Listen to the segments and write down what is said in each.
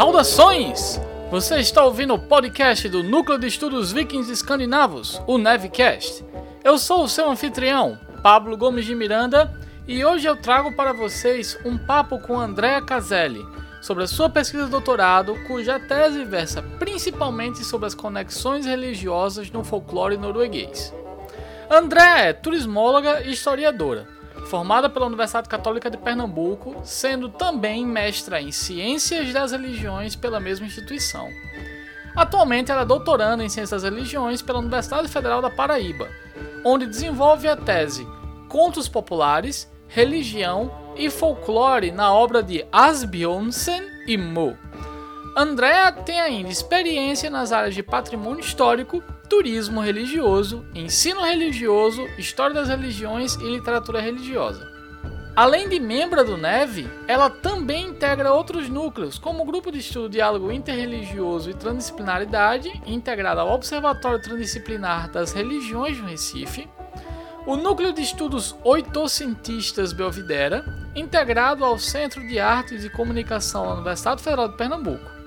Saudações! Você está ouvindo o podcast do Núcleo de Estudos Vikings Escandinavos, o Nevcast. Eu sou o seu anfitrião, Pablo Gomes de Miranda, e hoje eu trago para vocês um papo com Andrea Caselli sobre a sua pesquisa de doutorado, cuja tese versa principalmente sobre as conexões religiosas no folclore norueguês. Andrea é turismóloga e historiadora formada pela Universidade Católica de Pernambuco, sendo também mestra em Ciências das Religiões pela mesma instituição. Atualmente ela é doutoranda em Ciências das Religiões pela Universidade Federal da Paraíba, onde desenvolve a tese Contos Populares, Religião e Folclore na obra de Asbjørnsen e Mo. Andrea tem ainda experiência nas áreas de patrimônio histórico, turismo religioso, ensino religioso, história das religiões e literatura religiosa. Além de membro do NEV, ela também integra outros núcleos, como o Grupo de Estudo Diálogo Interreligioso e Transdisciplinaridade, integrado ao Observatório Transdisciplinar das Religiões do Recife, o Núcleo de Estudos Oitocentistas Belvidera, integrado ao Centro de Artes e Comunicação da Universidade Federal de Pernambuco,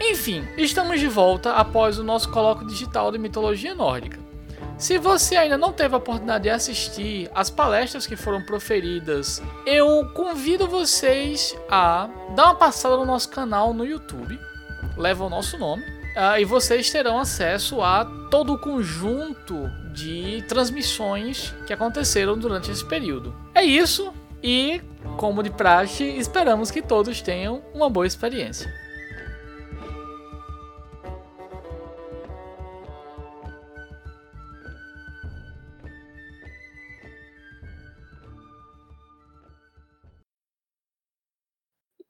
enfim, estamos de volta após o nosso colóquio digital de mitologia nórdica. Se você ainda não teve a oportunidade de assistir as palestras que foram proferidas, eu convido vocês a dar uma passada no nosso canal no YouTube, leva o nosso nome, uh, e vocês terão acesso a todo o conjunto de transmissões que aconteceram durante esse período. É isso, e como de praxe, esperamos que todos tenham uma boa experiência.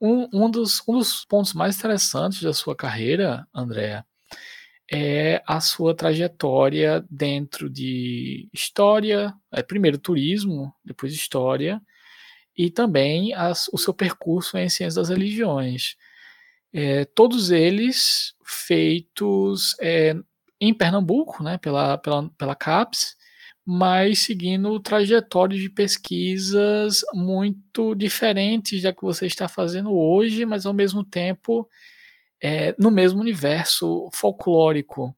Um, um, dos, um dos pontos mais interessantes da sua carreira, Andréa, é a sua trajetória dentro de história, é, primeiro turismo, depois história, e também as, o seu percurso em ciências das religiões. É, todos eles feitos é, em Pernambuco, né, pela, pela, pela CAPES, mas seguindo trajetórias de pesquisas muito diferentes da que você está fazendo hoje, mas ao mesmo tempo é, no mesmo universo folclórico.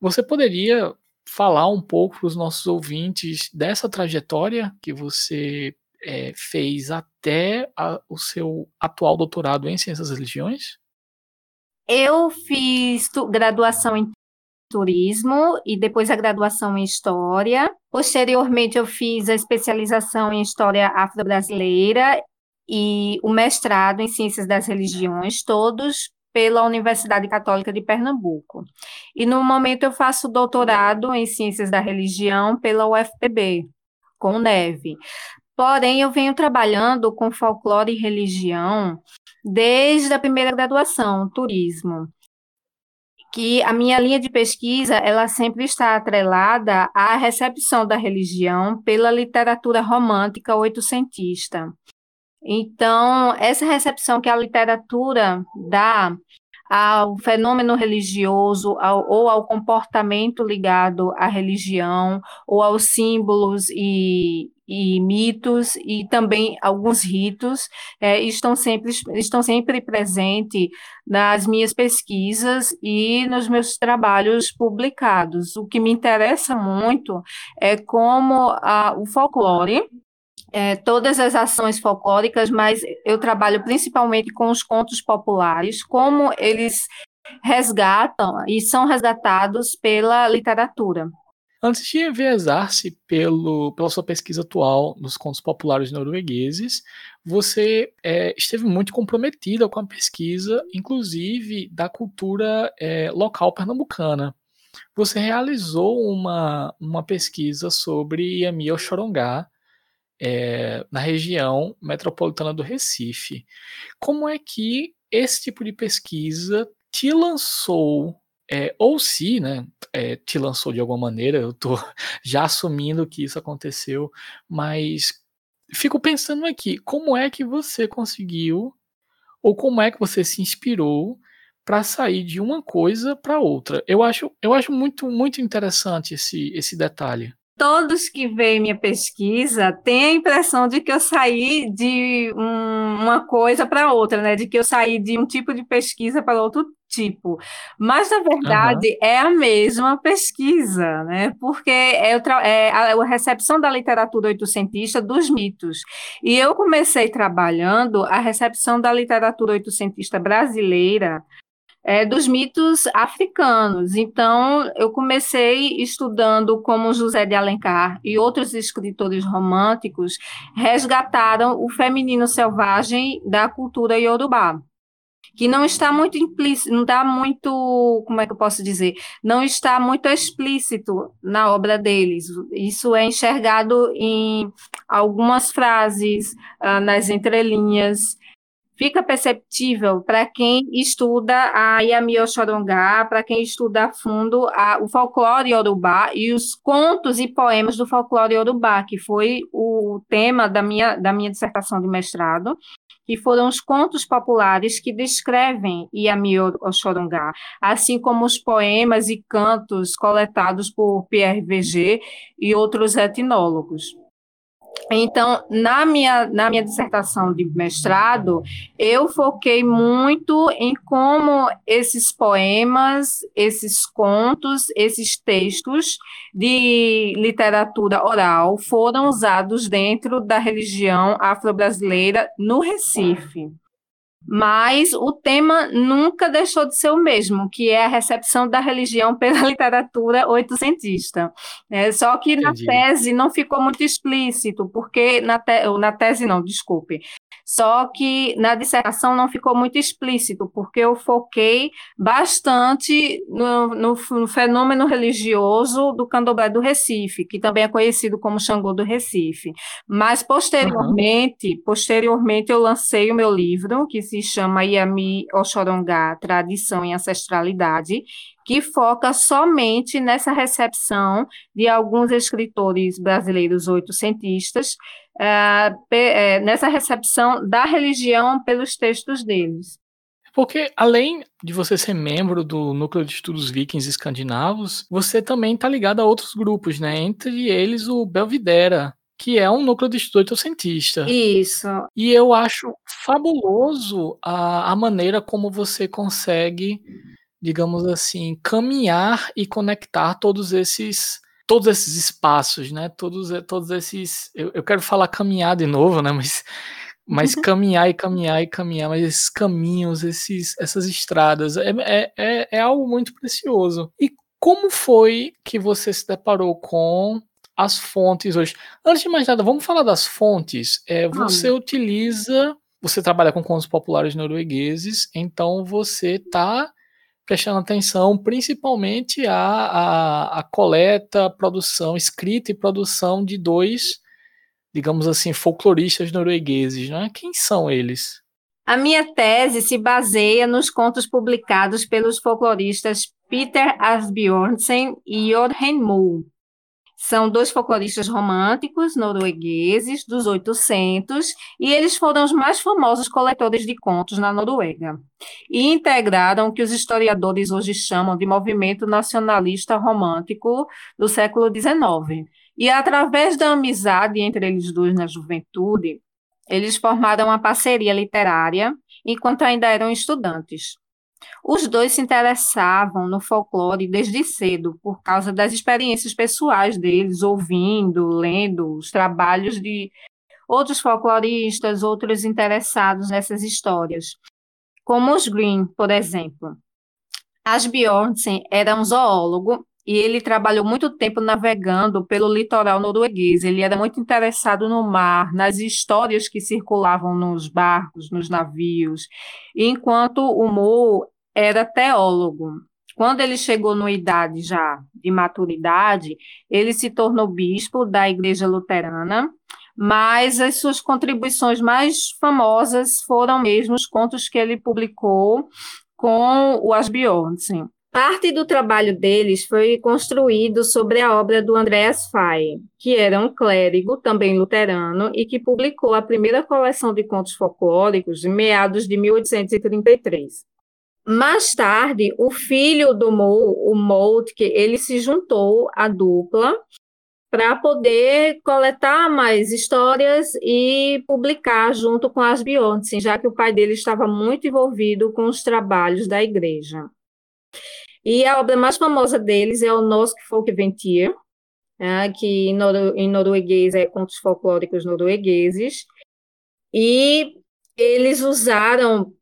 Você poderia falar um pouco para os nossos ouvintes dessa trajetória que você é, fez até a, o seu atual doutorado em Ciências das Religiões? Eu fiz graduação em turismo e depois a graduação em história. Posteriormente, eu fiz a especialização em história afro-brasileira e o mestrado em ciências das religiões, todos pela Universidade Católica de Pernambuco. E no momento eu faço doutorado em ciências da religião pela UFPB, com o NEV. Porém, eu venho trabalhando com folclore e religião desde a primeira graduação, turismo que a minha linha de pesquisa ela sempre está atrelada à recepção da religião pela literatura romântica oitocentista. Então, essa recepção que a literatura dá ao fenômeno religioso ao, ou ao comportamento ligado à religião ou aos símbolos e, e mitos e também alguns ritos é, estão sempre estão sempre presentes nas minhas pesquisas e nos meus trabalhos publicados. O que me interessa muito é como a, o folclore é, todas as ações folclóricas, mas eu trabalho principalmente com os contos populares, como eles resgatam e são resgatados pela literatura. Antes de enviesar-se pelo, pela sua pesquisa atual nos contos populares noruegueses, você é, esteve muito comprometida com a pesquisa, inclusive da cultura é, local pernambucana. Você realizou uma, uma pesquisa sobre Yami Oxorongá é, na região metropolitana do Recife. Como é que esse tipo de pesquisa te lançou é, ou se né, é, te lançou de alguma maneira, eu estou já assumindo que isso aconteceu, mas fico pensando aqui, como é que você conseguiu, ou como é que você se inspirou para sair de uma coisa para outra? Eu acho, eu acho muito, muito interessante esse, esse detalhe todos que veem minha pesquisa têm a impressão de que eu saí de um, uma coisa para outra, né? De que eu saí de um tipo de pesquisa para outro tipo. Mas, na verdade, uhum. é a mesma pesquisa, né? Porque é, é a, recepção da literatura oitocentista dos mitos. E eu comecei trabalhando a recepção da literatura oitocentista brasileira é, dos mitos africanos. Então, eu comecei estudando como José de Alencar e outros escritores românticos resgataram o feminino selvagem da cultura iorubá que não está muito implícito, não está muito, como é que eu posso dizer, não está muito explícito na obra deles. Isso é enxergado em algumas frases, uh, nas entrelinhas, fica perceptível para quem estuda a Yami Oxorongá, para quem estuda a fundo a, o folclore iorubá e os contos e poemas do folclore iorubá, que foi o tema da minha, da minha dissertação de mestrado, que foram os contos populares que descrevem Yami Oxorongá, assim como os poemas e cantos coletados por Pierre Veger e outros etnólogos. Então, na minha, na minha dissertação de mestrado, eu foquei muito em como esses poemas, esses contos, esses textos de literatura oral foram usados dentro da religião afro-brasileira no Recife mas o tema nunca deixou de ser o mesmo, que é a recepção da religião pela literatura oitocentista. É, só que Entendi. na tese não ficou muito explícito, porque na, te, na tese não, desculpe, só que na dissertação não ficou muito explícito, porque eu foquei bastante no, no, no, fenômeno religioso do candomblé do Recife, que também é conhecido como Xangô do Recife. Mas posteriormente, uhum. posteriormente eu lancei o meu livro, que se chama Iami Oxorongá, Tradição e Ancestralidade, que foca somente nessa recepção de alguns escritores brasileiros oitocentistas é, nessa recepção da religião pelos textos deles. Porque além de você ser membro do Núcleo de Estudos Vikings Escandinavos, você também está ligado a outros grupos, né? Entre eles o Belvidera, que é um núcleo de estudo oitocentista. Isso. E eu acho fabuloso a, a maneira como você consegue, digamos assim, caminhar e conectar todos esses todos esses espaços, né? Todos, eh, todos esses. Eu, eu quero falar caminhar de novo, né? Mas, mas uhum. caminhar e caminhar e caminhar, mas esses caminhos, esses, essas estradas, é, é, é, é algo muito precioso. E como foi que você se deparou com as fontes hoje? Antes de mais nada, vamos falar das fontes. É, você utiliza. Você trabalha com contos populares noruegueses, então você está prestando atenção principalmente à, à coleta, produção, escrita e produção de dois, digamos assim, folcloristas noruegueses. Né? Quem são eles? A minha tese se baseia nos contos publicados pelos folcloristas Peter Asbjørnsen e Jorgen Moe. São dois folcloristas românticos noruegueses dos 800 e eles foram os mais famosos coletores de contos na Noruega e integraram o que os historiadores hoje chamam de movimento nacionalista romântico do século XIX. E através da amizade entre eles dois na juventude, eles formaram uma parceria literária enquanto ainda eram estudantes. Os dois se interessavam no folclore desde cedo, por causa das experiências pessoais deles, ouvindo, lendo os trabalhos de outros folcloristas, outros interessados nessas histórias, como os Green, por exemplo. Asbjørnsen era um zoólogo e ele trabalhou muito tempo navegando pelo litoral norueguês. Ele era muito interessado no mar, nas histórias que circulavam nos barcos, nos navios, enquanto o Mo era teólogo. Quando ele chegou numa idade já de maturidade, ele se tornou bispo da Igreja Luterana, mas as suas contribuições mais famosas foram mesmo os contos que ele publicou com o Asbjørnsen. Parte do trabalho deles foi construído sobre a obra do Andreas Fay, que era um clérigo, também luterano, e que publicou a primeira coleção de contos folclóricos em meados de 1833. Mais tarde, o filho do Mo, o Moltke, ele se juntou à dupla para poder coletar mais histórias e publicar junto com as Bjornsen, já que o pai dele estava muito envolvido com os trabalhos da igreja. E a obra mais famosa deles é o Norsk Folkventir, né, que em, em norueguês é Contos Folclóricos Noruegueses, e eles usaram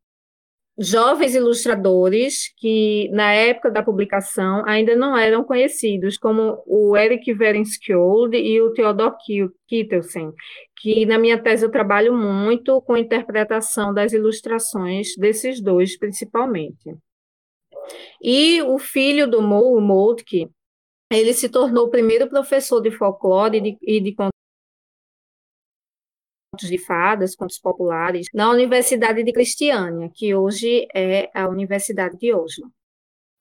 jovens ilustradores que, na época da publicação, ainda não eram conhecidos, como o Eric Verenskjold e o Theodor Kittelsen, que na minha tese eu trabalho muito com a interpretação das ilustrações desses dois, principalmente. E o filho do Mo, o Moltke, ele se tornou o primeiro professor de folclore e de, e de contos de fadas, contos populares, na Universidade de Cristiânia, que hoje é a Universidade de Oslo.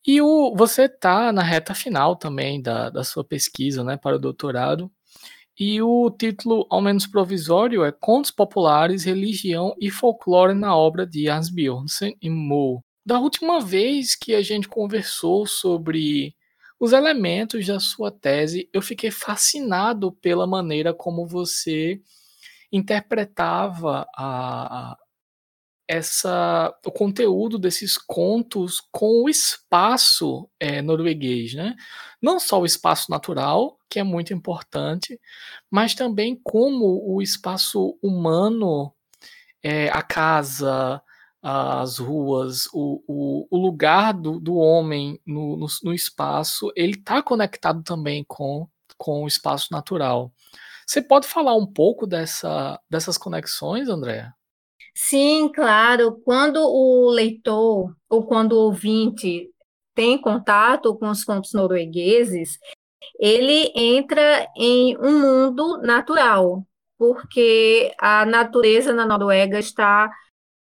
E o, você está na reta final também da, da sua pesquisa né, para o doutorado. E o título, ao menos provisório, é Contos Populares, Religião e Folclore na obra de Asbjørnsen e Moe. Da última vez que a gente conversou sobre os elementos da sua tese, eu fiquei fascinado pela maneira como você interpretava a, essa o conteúdo desses contos com o espaço é, norueguês, né? Não só o espaço natural, que é muito importante, mas também como o espaço humano, é, a casa, as ruas, o, o, o lugar do, do homem no, no, no espaço, ele está conectado também com, com o espaço natural. Você pode falar um pouco dessa, dessas conexões, André? Sim, claro. Quando o leitor ou quando o ouvinte tem contato com os contos noruegueses, ele entra em um mundo natural, porque a natureza na Noruega está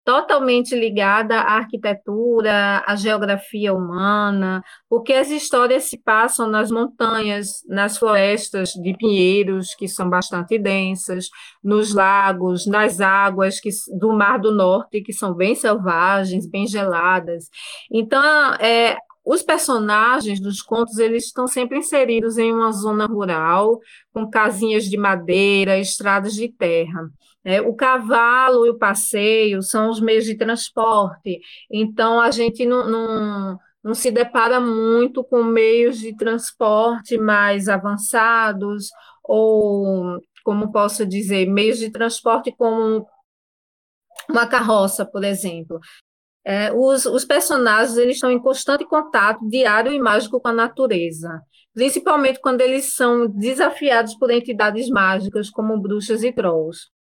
totalmente ligada à arquitetura, à geografia humana, porque as histórias se passam nas montanhas, nas florestas de pinheiros, que são bastante densas, nos lagos, nas águas que, do Mar do Norte, que são bem selvagens, bem geladas. Então, é, os personagens dos contos eles estão sempre inseridos em uma zona rural, com casinhas de madeira, estradas de terra. É, o cavalo e o passeio são os meios de transporte, então a gente não, não, não se depara muito com meios de transporte mais avançados, ou, como posso dizer, meios de transporte como uma carroça, por exemplo. É, os, os personagens eles estão em constante contato diário e mágico com a natureza, principalmente quando eles são desafiados por entidades mágicas como bruxas e trolls.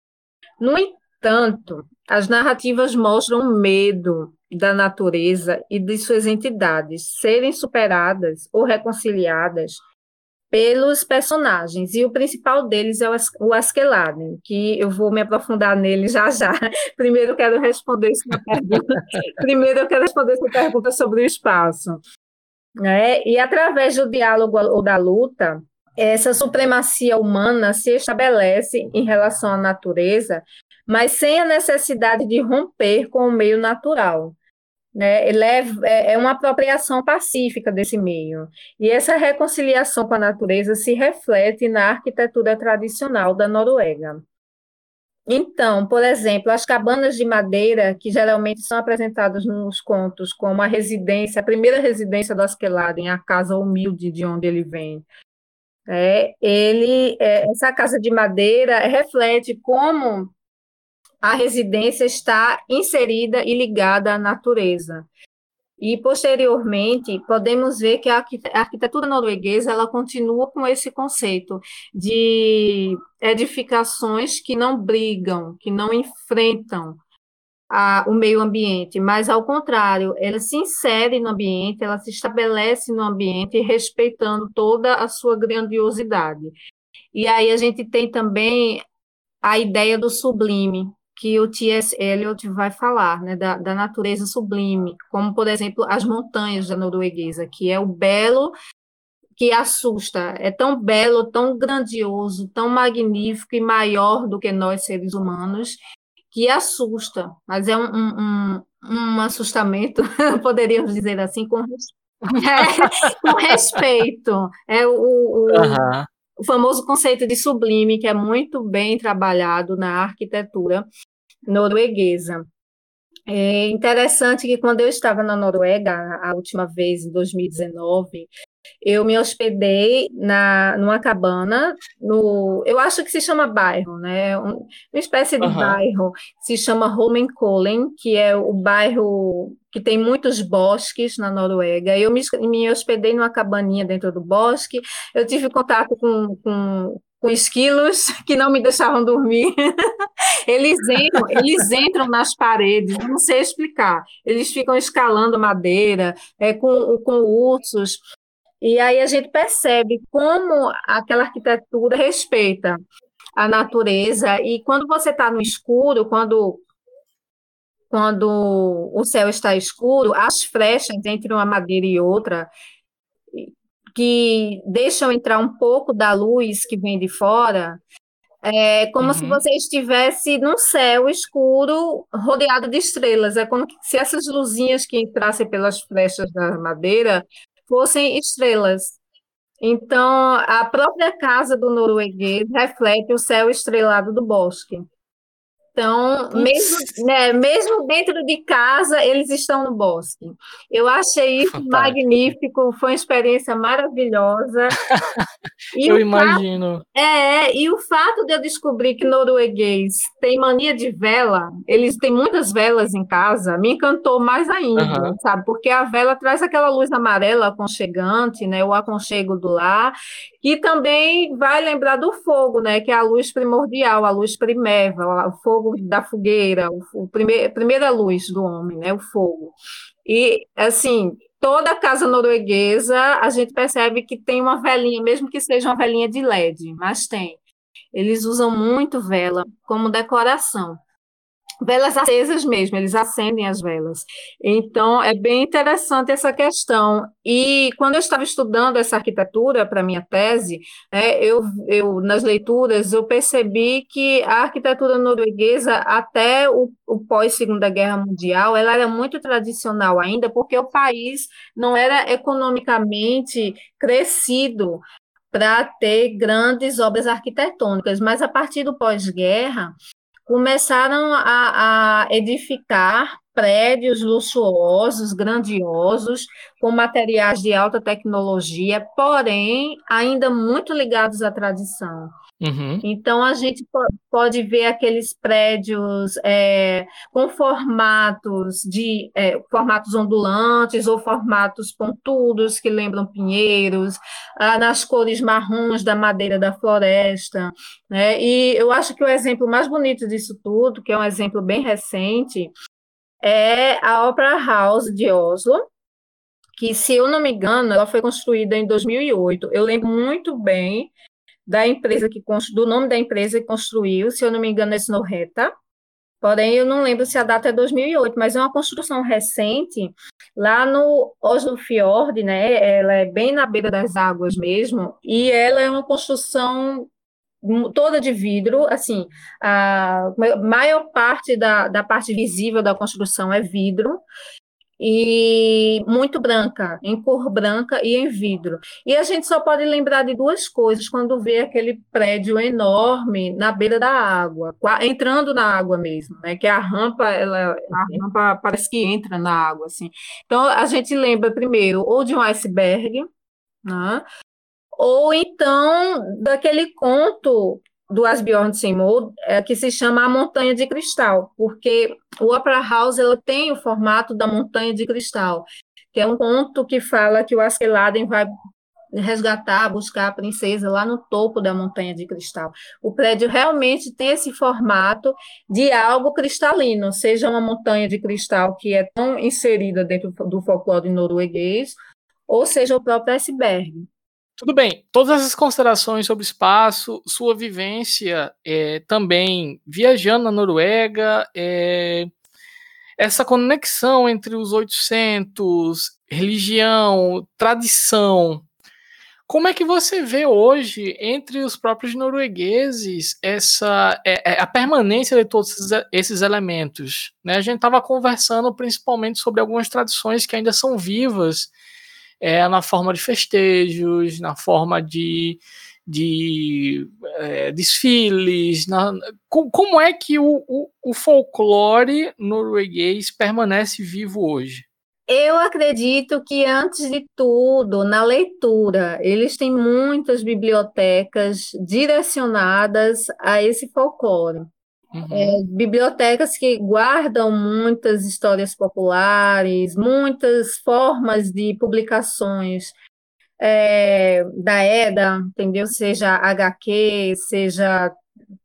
No entanto, as narrativas mostram medo da natureza e de suas entidades serem superadas ou reconciliadas pelos personagens, e o principal deles é o Askeladen, que eu vou me aprofundar nele já já. Primeiro eu quero responder essa pergunta. Primeiro eu quero responder essa pergunta sobre o espaço. Né? E através do diálogo ou da luta, essa supremacia humana se estabelece em relação à natureza, mas sem a necessidade de romper com o meio natural. Né? Ele é, é, é uma apropriação pacífica desse meio. E essa reconciliação com a natureza se reflete na arquitetura tradicional da Noruega. Então, por exemplo, as cabanas de madeira, que geralmente são apresentadas nos contos como a residência, a primeira residência do Askeladden, a casa humilde de onde ele vem, é, ele, é, essa casa de madeira reflete como a residência está inserida e ligada à natureza. E, posteriormente, podemos ver que a arquitetura norueguesa ela continua com esse conceito de edificações que não brigam, que não enfrentam a, o meio ambiente, mas, ao contrário, ela se insere no ambiente, ela se estabelece no ambiente, respeitando toda a sua grandiosidade. E aí a gente tem também a ideia do sublime, que o T.S. Eliot vai falar, né, da, da natureza sublime, como, por exemplo, as montanhas da norueguesa, que é o belo que assusta, é tão belo, tão grandioso, tão magnífico e maior do que nós, seres humanos, que assusta, mas é um, um, um assustamento, poderíamos dizer assim, com, é, com respeito. É o, o, uhum. o famoso conceito de sublime, que é muito bem trabalhado na arquitetura norueguesa. É interessante que quando eu estava na Noruega, a última vez, em 2019, eu me hospedei na, numa cabana, no, eu acho que se chama bairro, né? Um, uma espécie de uhum. bairro, se chama Holmenkollen, que é o bairro que tem muitos bosques na Noruega. Eu me, me hospedei numa cabaninha dentro do bosque, eu tive contato com, com com esquilos que não me deixavam dormir. Eles entram, eles entram nas paredes, não sei explicar. Eles ficam escalando madeira, é, com, com ursos. E aí a gente percebe como aquela arquitetura respeita a natureza. E quando você está no escuro, quando quando o céu está escuro, as frechas entre uma madeira e outra que deixam entrar um pouco da luz que vem de fora, é como uhum. se você estivesse num céu escuro rodeado de estrelas. É como se essas luzinhas que entrassem pelas flechas da madeira fossem estrelas. Então, a própria casa do norueguês reflete o céu estrelado do bosque. Então, mesmo, né, mesmo dentro de casa, eles estão no bosque. Eu achei isso Fantástico. magnífico, foi uma experiência maravilhosa. eu imagino. Fato, é, e o fato de eu descobrir que norueguês tem mania de vela, eles têm muitas velas em casa, me encantou mais ainda, uhum. sabe? Porque a vela traz aquela luz amarela aconchegante, né? O aconchego do lar, e também vai lembrar do fogo, né? Que é a luz primordial, a luz primeva, o fogo fogo da fogueira, o, o primeir, primeira luz do homem, né, o fogo. E, assim, toda casa norueguesa, a gente percebe que tem uma velinha, mesmo que seja uma velinha de LED, mas tem. Eles usam muito vela como decoração velas acesas mesmo, eles acendem as velas. Então, é bem interessante essa questão. E quando eu estava estudando essa arquitetura para minha tese, é, eu, eu, nas leituras, eu percebi que a arquitetura norueguesa, até o, o pós-Segunda Guerra Mundial, ela era muito tradicional ainda, porque o país não era economicamente crescido para ter grandes obras arquitetônicas, mas a partir do pós-guerra, começaram a, a edificar prédios luxuosos, grandiosos, com materiais de alta tecnologia, porém ainda muito ligados à tradição. Uhum. Então, a gente pode ver aqueles prédios é, com formatos de é, formatos ondulantes ou formatos pontudos que lembram pinheiros, ah, nas cores marrons da madeira da floresta. Né? E eu acho que o exemplo mais bonito disso tudo, que é um exemplo bem recente, é a Opera House de Oslo, que, se eu não me engano, ela foi construída em 2008. Eu lembro muito bem da empresa que do nome da empresa que construiu, se eu não me engano, é Snorreta. Porém, eu não lembro se a data é 2008, mas é uma construção recente lá no Oslo Fjord, né? Ela é bem na beira das águas mesmo, e ela é uma construção toda de vidro, assim, a maior parte da, da parte visível da construção é vidro, e muito branca, em cor branca e em vidro. E a gente só pode lembrar de duas coisas quando vê aquele prédio enorme na beira da água, entrando na água mesmo, né? Que a rampa, ela, a uhum. rampa parece que entra na água, assim. Então a gente lembra primeiro ou de um iceberg, né? Ou então daquele conto do Asbjørnsen é, que se chama A Montanha de Cristal, porque o Opera House ela tem o formato da Montanha de Cristal, que é um conto que fala que o Askeladdin vai resgatar, buscar a princesa lá no topo da Montanha de Cristal. O prédio realmente tem esse formato de algo cristalino, seja uma montanha de cristal que é tão inserida dentro do folclore norueguês, ou seja o próprio iceberg. Tudo bem, todas essas considerações sobre espaço, sua vivência é, também viajando na Noruega, é, essa conexão entre os 800, religião, tradição. Como é que você vê hoje, entre os próprios noruegueses, essa é, é, a permanência de todos esses elementos? Né? A gente estava conversando principalmente sobre algumas tradições que ainda são vivas, é, na forma de festejos, na forma de, de é, desfiles. Na, como é que o, o, o folclore norueguês permanece vivo hoje? Eu acredito que, antes de tudo, na leitura, eles têm muitas bibliotecas direcionadas a esse folclore. Uhum. É, bibliotecas que guardam muitas histórias populares, muitas formas de publicações é, da EDA, entendeu? Seja HQ, seja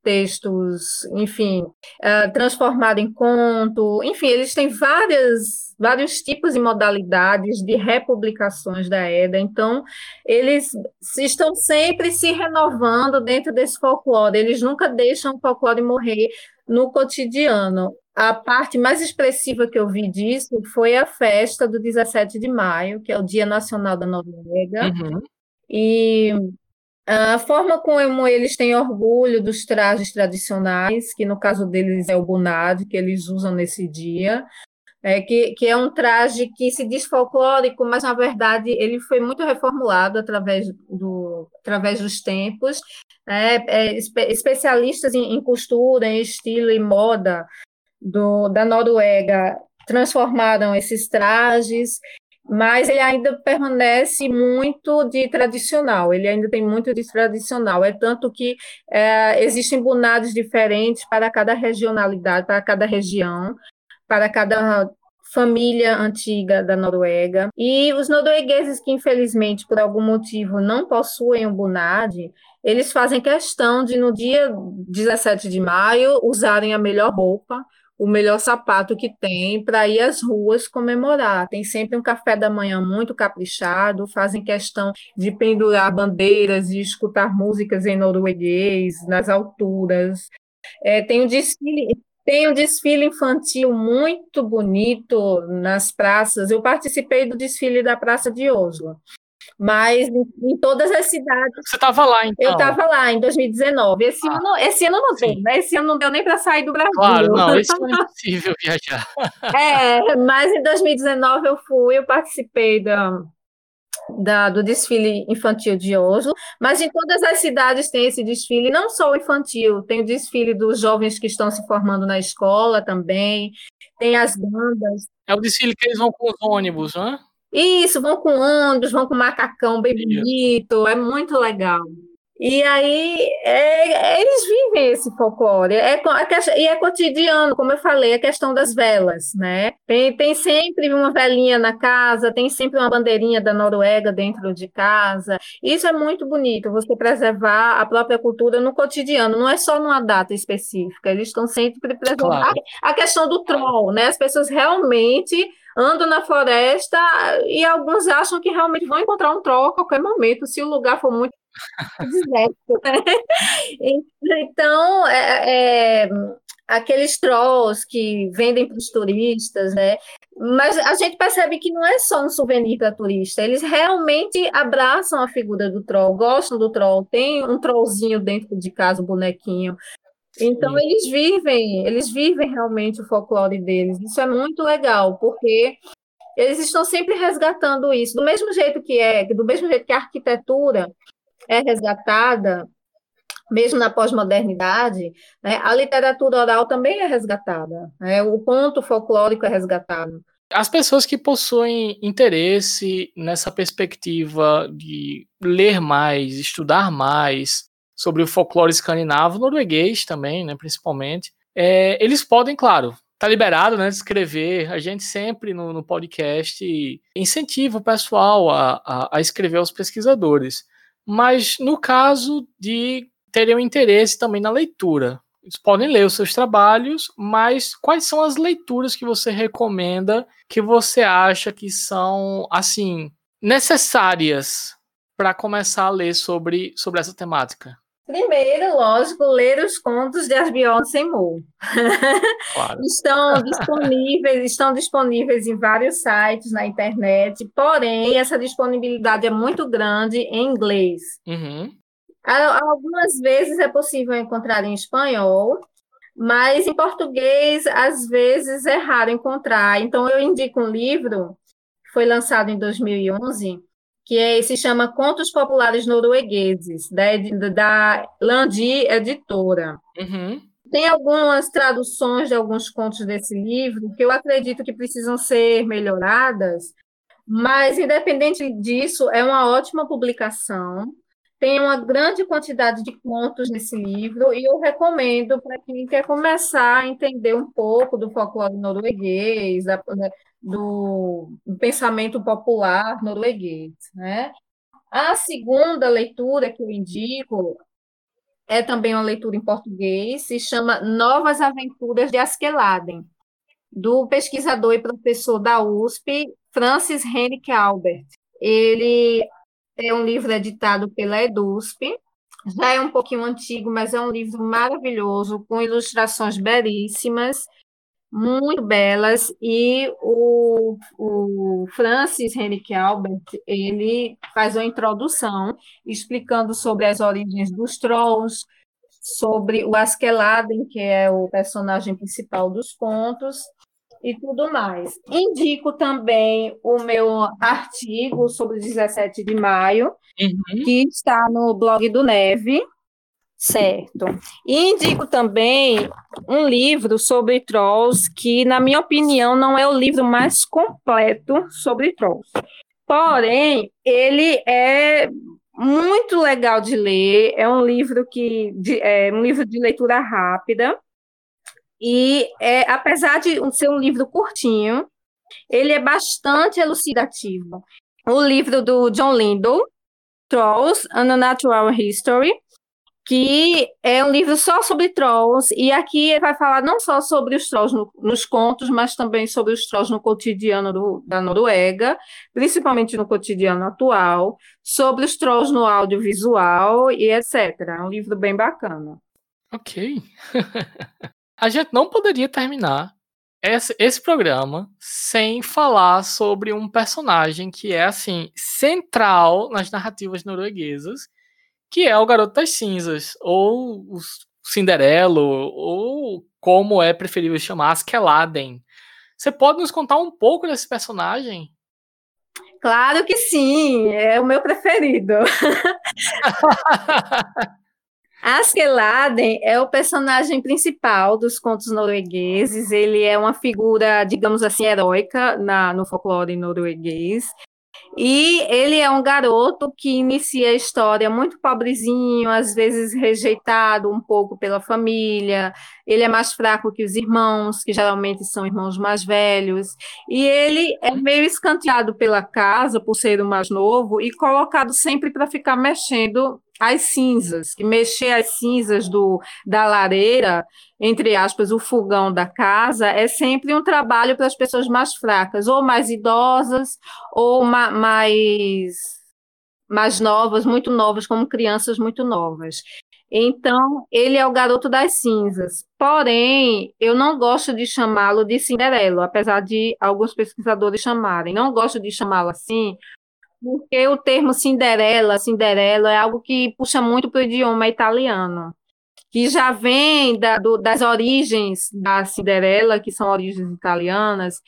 textos, enfim, uh, transformado em conto, enfim, eles têm várias, vários tipos e modalidades de republicações da EDA, então eles estão sempre se renovando dentro desse folclore, eles nunca deixam o folclore morrer no cotidiano. A parte mais expressiva que eu vi disso foi a festa do 17 de maio, que é o Dia Nacional da Noruega, uhum. e a forma como eles têm orgulho dos trajes tradicionais, que no caso deles é o bunad, que eles usam nesse dia, é, que, que é um traje que se diz folclórico, mas na verdade ele foi muito reformulado através, do, através dos tempos. É, é, especialistas em, em, costura, em estilo e moda do, da Noruega transformaram esses trajes mas ele ainda permanece muito de tradicional, ele ainda tem muito de tradicional, é tanto que é, existem bunados diferentes para cada regionalidade, para cada região, para cada família antiga da Noruega, e os noruegueses que infelizmente por algum motivo não possuem o bunad, eles fazem questão de no dia 17 de maio usarem a melhor roupa, o melhor sapato que tem para ir às ruas comemorar. Tem sempre um café da manhã muito caprichado, fazem questão de pendurar bandeiras e escutar músicas em norueguês, nas alturas. É, tem um desfile. Tem um desfile infantil muito bonito nas praças. Eu participei do desfile da Praça de Oslo mas em, todas as cidades. Você estava lá, então? Eu estava lá em 2019. Esse, ah, ano, esse ano não deu, né? Esse ano não deu nem para sair do Brasil. Claro, não, esse ano é impossível viajar. é, mas em 2019 eu fui, eu participei da, da, do desfile infantil de Oslo, mas em todas as cidades tem esse desfile, não só o infantil, tem o desfile dos jovens que estão se formando na escola também, tem as bandas. É o desfile que eles vão com os ônibus, não é? Isso, vão com ônibus, vão com macacão bem bonito, é muito legal. E aí é, eles vivem esse folclore, é, é, e é cotidiano, como eu falei, a questão das velas, né? Tem, tem sempre uma velinha na casa, tem sempre uma bandeirinha da Noruega dentro de casa. Isso é muito bonito, você preservar a própria cultura no cotidiano, não é só numa data específica, eles estão sempre preservando. Claro. A, a questão do troll, né? As pessoas realmente andam na floresta e alguns acham que realmente vão encontrar um troll a qualquer momento, se o lugar for muito deserto. Né? Então, é, é, aqueles trolls que vendem para os turistas, né? Mas a gente percebe que não é só um souvenir para turista, eles realmente abraçam a figura do troll, gostam do troll, tem um trollzinho dentro de casa, um bonequinho. Então eles vivem, eles vivem realmente o folclore deles. Isso é muito legal, porque eles estão sempre resgatando isso. Do mesmo jeito que é, do mesmo jeito que a arquitetura é resgatada, mesmo na pós-modernidade, né, a literatura oral também é resgatada. Né, o conto folclórico é resgatado. As pessoas que possuem interesse nessa perspectiva de ler mais, estudar mais, sobre o folclore escandinavo, norueguês também, né, principalmente. É, eles podem, claro, tá liberado, né, de escrever. A gente sempre no, no podcast incentiva o pessoal a, a, a, escrever os pesquisadores. Mas no caso de terem um interesse também na leitura, eles podem ler os seus trabalhos, mas quais são as leituras que você recomenda que você acha que são assim necessárias para começar a ler sobre, sobre essa temática? Primeiro, lógico, ler os contos de Asbjorn Moore. Claro. estão disponíveis, estão disponíveis em vários sites na internet, porém essa disponibilidade é muito grande em inglês. Uhum. Algumas vezes é possível encontrar em espanhol, mas em português às vezes é raro encontrar. Então eu indico um livro que foi lançado em 2011 que é, se chama Contos Populares Noruegueses, da, da Landi Editora. Uhum. Tem algumas traduções de alguns contos desse livro que eu acredito que precisam ser melhoradas, mas, independente disso, é uma ótima publicação. Tem uma grande quantidade de contos nesse livro e eu recomendo para quem quer começar a entender um pouco do folclore norueguês, da, do, pensamento popular norueguês. Né? A segunda leitura que eu indico é também uma leitura em português, se chama Novas Aventuras de Askeladen, do pesquisador e professor da USP, Francis Henrique Albert. Ele é um livro editado pela EDUSP, já é um pouquinho antigo, mas é um livro maravilhoso, com ilustrações belíssimas, muito belas, e o, o Francis Henrique Albert, ele faz uma introdução explicando sobre as origens dos trolls, sobre o Askeladen, que é o personagem principal dos contos, e tudo mais. Indico também o meu artigo sobre 17 de maio, uhum. que está no blog do Neve, Certo. E indico também um livro sobre trolls que, na minha opinião, não é o livro mais completo sobre trolls. Porém, ele é muito legal de ler. É um livro que de, é um livro de leitura rápida e é, apesar de ser um livro curtinho, ele é bastante elucidativo. O livro do John Lindell, Trolls, A Natural History, que é um livro só sobre trolls, e aqui ele vai falar não só sobre os trolls no, nos contos, mas também sobre os trolls no cotidiano do, da Noruega, principalmente no cotidiano atual, sobre os trolls no audiovisual e etc. É um livro bem bacana. Ok. a gente não poderia terminar esse, esse programa sem falar sobre um personagem que é assim central nas narrativas norueguesas que é o Garoto das Cinzas, ou o Cinderelo, ou como é preferível chamar, Askeladen. Você pode nos contar um pouco desse personagem? Claro que sim, é o meu preferido. Askeladen é o personagem principal dos contos noruegueses. Ele é uma figura, digamos assim, heróica na, no folclore norueguês. E ele é um garoto que inicia a história muito pobrezinho, às vezes rejeitado um pouco pela família. Ele é mais fraco que os irmãos, que geralmente são irmãos mais velhos. E ele é meio escanteado pela casa por ser o mais novo e colocado sempre para ficar mexendo as cinzas, que mexer as cinzas do, da lareira, entre aspas, o fogão da casa, é sempre um trabalho para as pessoas mais fracas, ou mais idosas, ou ma mais, mais novas, muito novas, como crianças muito novas. Então, ele é o garoto das cinzas. Porém, eu não gosto de chamá-lo de Cinderelo, apesar de alguns pesquisadores chamarem. Não gosto de chamá-lo assim, porque o termo Cinderela, Cinderela é algo que puxa muito para o idioma italiano, que já vem da, do, das origens da Cinderela, que são origens italianas,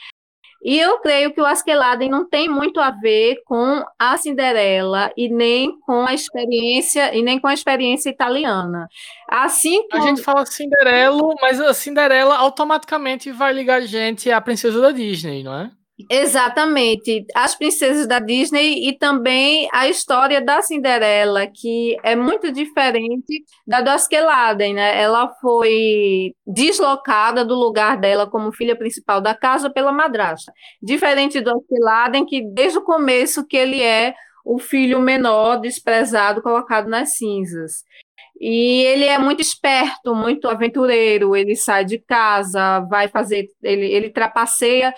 e eu creio que o Askeladen não tem muito a ver com a Cinderela e nem com a experiência e nem com a experiência italiana. Assim como... a gente fala Cinderela, mas a Cinderela automaticamente vai ligar a gente à princesa da Disney, não é? Exatamente, as princesas da Disney e também a história da Cinderela, que é muito diferente da do Askeladen, né? Ela foi deslocada do lugar dela como filha principal da casa pela madrasta. Diferente do Askeladen, que desde o começo que ele é o filho menor desprezado colocado nas cinzas. E ele é muito esperto, muito aventureiro, ele sai de casa, vai fazer, ele, ele trapaceia,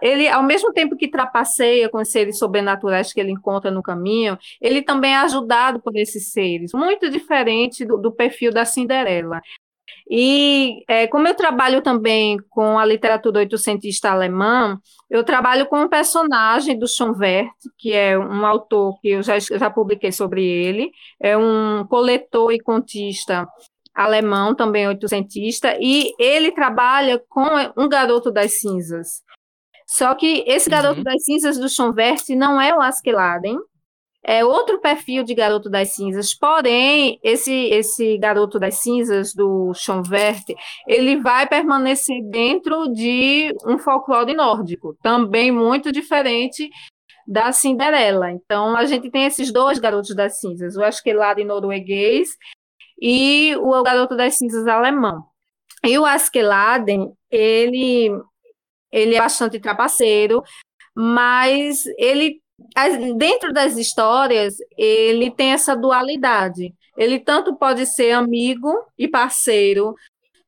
ele ao mesmo tempo que trapaceia com os seres sobrenaturais que ele encontra no caminho, ele também é ajudado por esses seres, muito diferente do, do perfil da Cinderela. E é, como eu trabalho também com a literatura oitocentista alemã, eu trabalho com um personagem do Schonwert, que é um autor que eu já, já publiquei sobre ele, é um coletor e contista alemão, também oitocentista, e ele trabalha com um garoto das cinzas. Só que esse garoto uhum. das cinzas do Schonwert não é o Askeladen, é outro perfil de Garoto das Cinzas. Porém, esse esse Garoto das Cinzas do Vert, ele vai permanecer dentro de um folclore nórdico, também muito diferente da Cinderela. Então, a gente tem esses dois Garotos das Cinzas, o Askeladd norueguês e o Garoto das Cinzas alemão. E o Askeladen, ele ele é bastante trapaceiro, mas ele dentro das histórias, ele tem essa dualidade. Ele tanto pode ser amigo e parceiro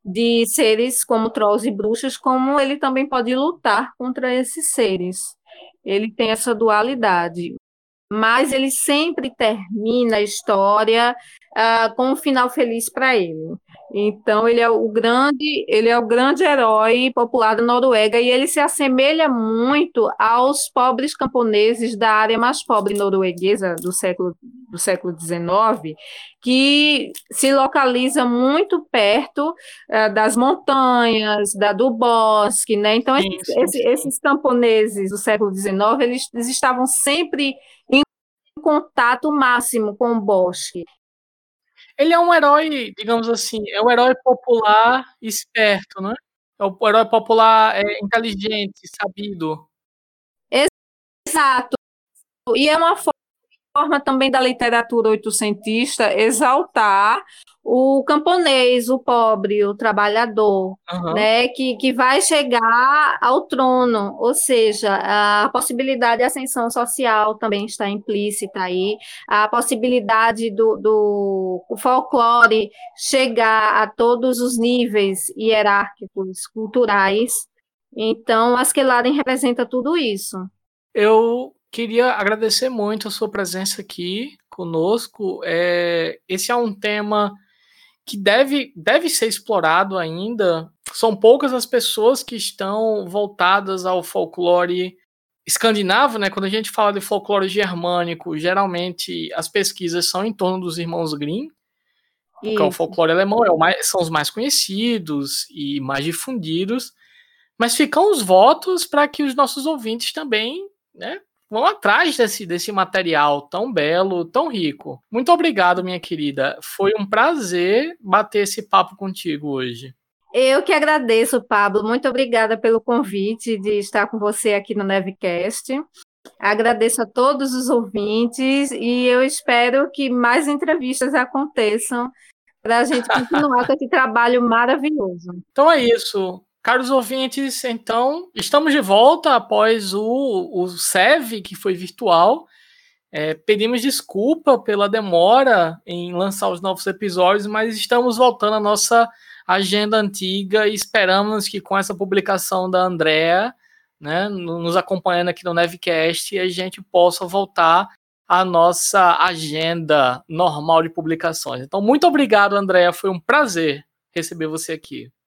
de seres como trolls e bruxas, como ele também pode lutar contra esses seres. Ele tem essa dualidade. Mas ele sempre termina a história uh, com um final feliz para ele. Então ele é o grande, ele é o grande herói popular da Noruega e ele se assemelha muito aos pobres camponeses da área mais pobre norueguesa do século do século XIX, que se localiza muito perto uh, das montanhas, da, do bosque, né? Então esses, sim, sim. esses, camponeses do século XIX eles, eles estavam sempre em contato máximo com o bosque. Ele é um herói, digamos assim, é um herói popular esperto, né? É o herói popular é, inteligente, sabido. Exato. E é uma forma também da literatura oitocentista exaltar o camponês, o pobre, o trabalhador, uhum. né, que, que vai chegar ao trono, ou seja, a possibilidade de ascensão social também está implícita aí, a possibilidade do, do folclore chegar a todos os níveis hierárquicos, culturais. Então, Askeladdin representa tudo isso. Eu queria agradecer muito a sua presença aqui conosco. É, esse é um tema que deve, deve ser explorado ainda. São poucas as pessoas que estão voltadas ao folclore escandinavo, né? Quando a gente fala de folclore germânico, geralmente as pesquisas são em torno dos irmãos Grimm, porque o folclore alemão é o mais, são os mais conhecidos e mais difundidos. Mas ficam os votos para que os nossos ouvintes também né, vão atrás desse, desse material tão belo, tão rico. Muito obrigado, minha querida. Foi um prazer bater esse papo contigo hoje. Eu que agradeço, Pablo. Muito obrigada pelo convite de estar com você aqui no Nevcast. Agradeço a todos os ouvintes e eu espero que mais entrevistas aconteçam para a gente continuar com esse trabalho maravilhoso. Então é isso. Caros ouvintes, então, estamos de volta após o, o SEV, que foi virtual. É, pedimos desculpa pela demora em lançar os novos episódios, mas estamos voltando à nossa agenda antiga e esperamos que com essa publicação da Andrea, né, nos acompanhando aqui no Nevcast, a gente possa voltar à nossa agenda normal de publicações. Então, muito obrigado, Andrea. Foi um prazer receber você aqui.